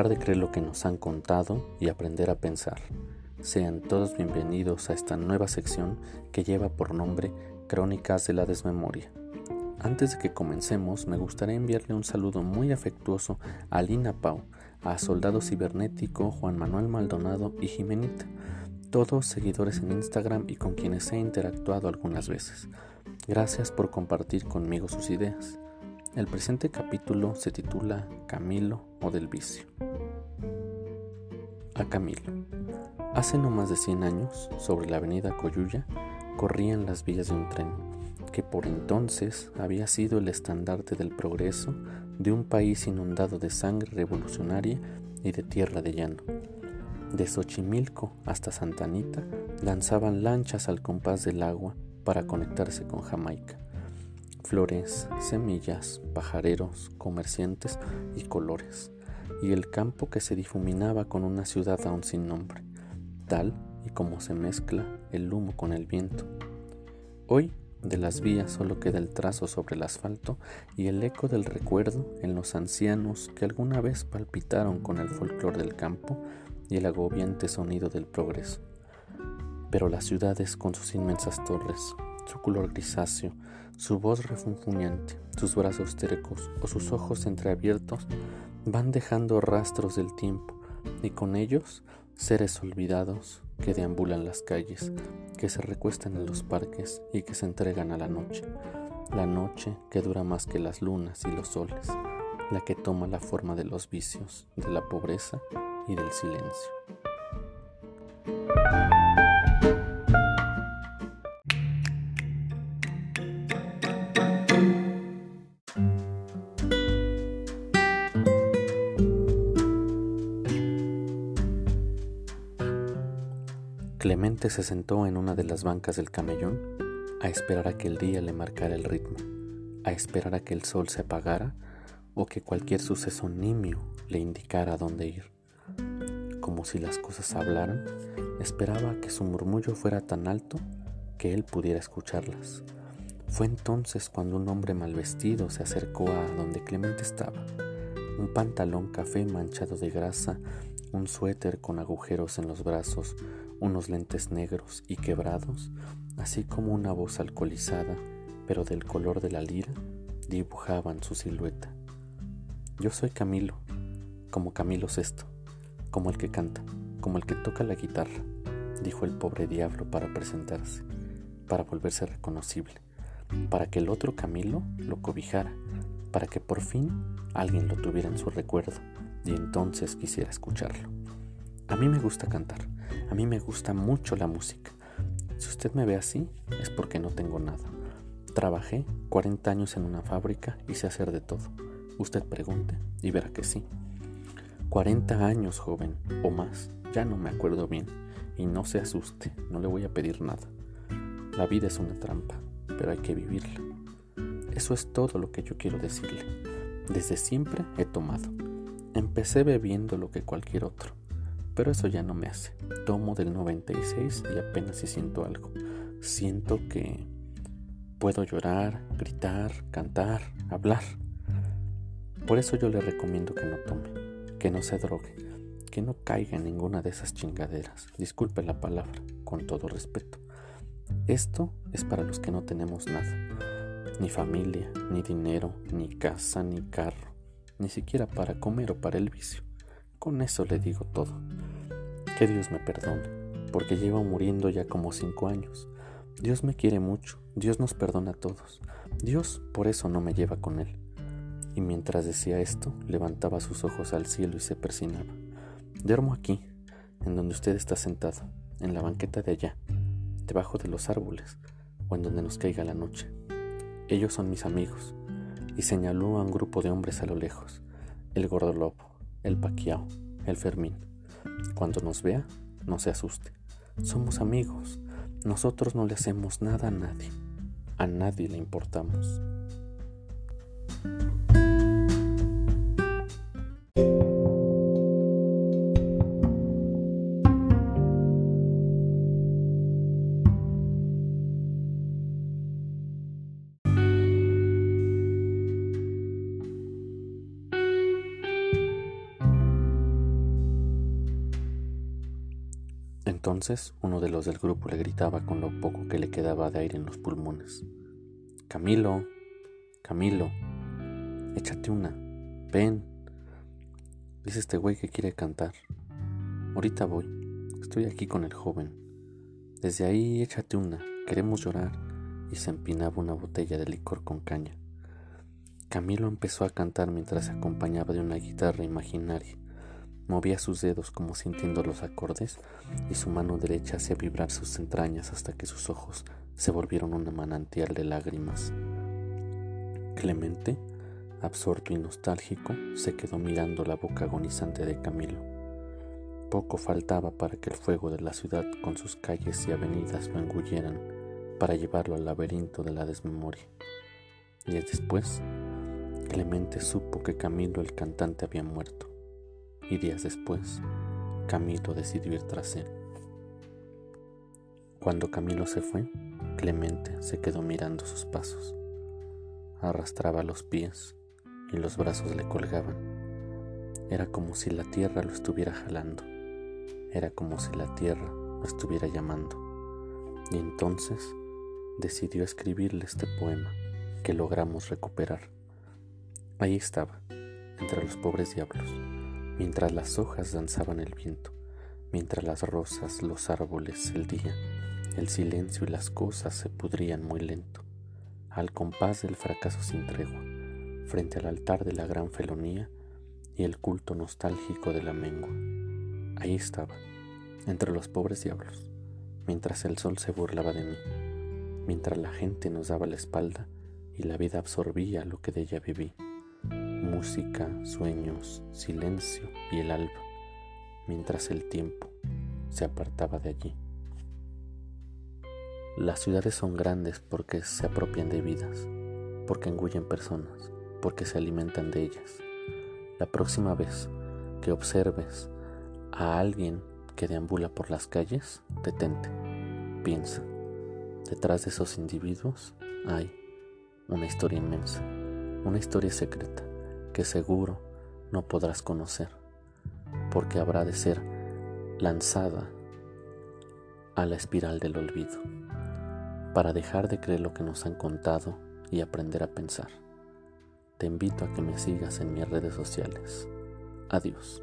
dejar de creer lo que nos han contado y aprender a pensar. Sean todos bienvenidos a esta nueva sección que lleva por nombre Crónicas de la Desmemoria. Antes de que comencemos, me gustaría enviarle un saludo muy afectuoso a Lina Pau, a Soldado Cibernético, Juan Manuel Maldonado y Jimenita, todos seguidores en Instagram y con quienes he interactuado algunas veces. Gracias por compartir conmigo sus ideas. El presente capítulo se titula Camilo o del vicio. A Camilo. Hace no más de 100 años, sobre la avenida Coyuya, corrían las vías de un tren que por entonces había sido el estandarte del progreso de un país inundado de sangre revolucionaria y de tierra de llano. De Xochimilco hasta Santa Anita lanzaban lanchas al compás del agua para conectarse con Jamaica. Flores, semillas, pajareros, comerciantes y colores, y el campo que se difuminaba con una ciudad aún sin nombre, tal y como se mezcla el humo con el viento. Hoy de las vías solo queda el trazo sobre el asfalto y el eco del recuerdo en los ancianos que alguna vez palpitaron con el folclor del campo y el agobiante sonido del progreso. Pero las ciudades con sus inmensas torres, su color grisáceo, su voz refunfuñante, sus brazos tercos o sus ojos entreabiertos van dejando rastros del tiempo y con ellos seres olvidados que deambulan las calles, que se recuestan en los parques y que se entregan a la noche. La noche que dura más que las lunas y los soles, la que toma la forma de los vicios, de la pobreza y del silencio. Clemente se sentó en una de las bancas del camellón a esperar a que el día le marcara el ritmo, a esperar a que el sol se apagara o que cualquier suceso nimio le indicara dónde ir. Como si las cosas hablaran, esperaba que su murmullo fuera tan alto que él pudiera escucharlas. Fue entonces cuando un hombre mal vestido se acercó a donde Clemente estaba. Un pantalón café manchado de grasa, un suéter con agujeros en los brazos, unos lentes negros y quebrados, así como una voz alcoholizada, pero del color de la lira, dibujaban su silueta. Yo soy Camilo, como Camilo Sesto, como el que canta, como el que toca la guitarra, dijo el pobre diablo para presentarse, para volverse reconocible, para que el otro Camilo lo cobijara, para que por fin alguien lo tuviera en su recuerdo y entonces quisiera escucharlo. A mí me gusta cantar, a mí me gusta mucho la música. Si usted me ve así, es porque no tengo nada. Trabajé 40 años en una fábrica y sé hacer de todo. Usted pregunte y verá que sí. 40 años, joven, o más, ya no me acuerdo bien. Y no se asuste, no le voy a pedir nada. La vida es una trampa, pero hay que vivirla. Eso es todo lo que yo quiero decirle. Desde siempre he tomado. Empecé bebiendo lo que cualquier otro pero eso ya no me hace. Tomo del 96 y apenas si siento algo. Siento que puedo llorar, gritar, cantar, hablar. Por eso yo le recomiendo que no tome, que no se drogue, que no caiga en ninguna de esas chingaderas. Disculpe la palabra, con todo respeto. Esto es para los que no tenemos nada. Ni familia, ni dinero, ni casa, ni carro, ni siquiera para comer o para el vicio. Con eso le digo todo. Que Dios me perdone, porque llevo muriendo ya como cinco años. Dios me quiere mucho, Dios nos perdona a todos. Dios por eso no me lleva con Él. Y mientras decía esto, levantaba sus ojos al cielo y se persinaba. Duermo aquí, en donde usted está sentado, en la banqueta de allá, debajo de los árboles, o en donde nos caiga la noche. Ellos son mis amigos, y señaló a un grupo de hombres a lo lejos, el gordo lobo el Paquiao, el Fermín. Cuando nos vea, no se asuste. Somos amigos. Nosotros no le hacemos nada a nadie. A nadie le importamos. Entonces uno de los del grupo le gritaba con lo poco que le quedaba de aire en los pulmones. Camilo, Camilo, échate una, ven. Dice este güey que quiere cantar. Ahorita voy, estoy aquí con el joven. Desde ahí échate una, queremos llorar. Y se empinaba una botella de licor con caña. Camilo empezó a cantar mientras se acompañaba de una guitarra imaginaria. Movía sus dedos como sintiendo los acordes y su mano derecha hacía vibrar sus entrañas hasta que sus ojos se volvieron una manantial de lágrimas. Clemente, absorto y nostálgico, se quedó mirando la boca agonizante de Camilo. Poco faltaba para que el fuego de la ciudad con sus calles y avenidas lo engulleran para llevarlo al laberinto de la desmemoria. Y después, Clemente supo que Camilo el cantante había muerto y días después Camilo decidió ir tras él. Cuando Camilo se fue, Clemente se quedó mirando sus pasos. Arrastraba los pies y los brazos le colgaban. Era como si la tierra lo estuviera jalando. Era como si la tierra lo estuviera llamando. Y entonces decidió escribirle este poema que logramos recuperar. Ahí estaba, entre los pobres diablos mientras las hojas danzaban el viento, mientras las rosas, los árboles, el día, el silencio y las cosas se pudrían muy lento, al compás del fracaso sin tregua, frente al altar de la gran felonía y el culto nostálgico de la mengua. Ahí estaba, entre los pobres diablos, mientras el sol se burlaba de mí, mientras la gente nos daba la espalda y la vida absorbía lo que de ella viví música, sueños, silencio y el alba, mientras el tiempo se apartaba de allí. Las ciudades son grandes porque se apropian de vidas, porque engullen personas, porque se alimentan de ellas. La próxima vez que observes a alguien que deambula por las calles, detente, piensa. Detrás de esos individuos hay una historia inmensa, una historia secreta que seguro no podrás conocer, porque habrá de ser lanzada a la espiral del olvido, para dejar de creer lo que nos han contado y aprender a pensar. Te invito a que me sigas en mis redes sociales. Adiós.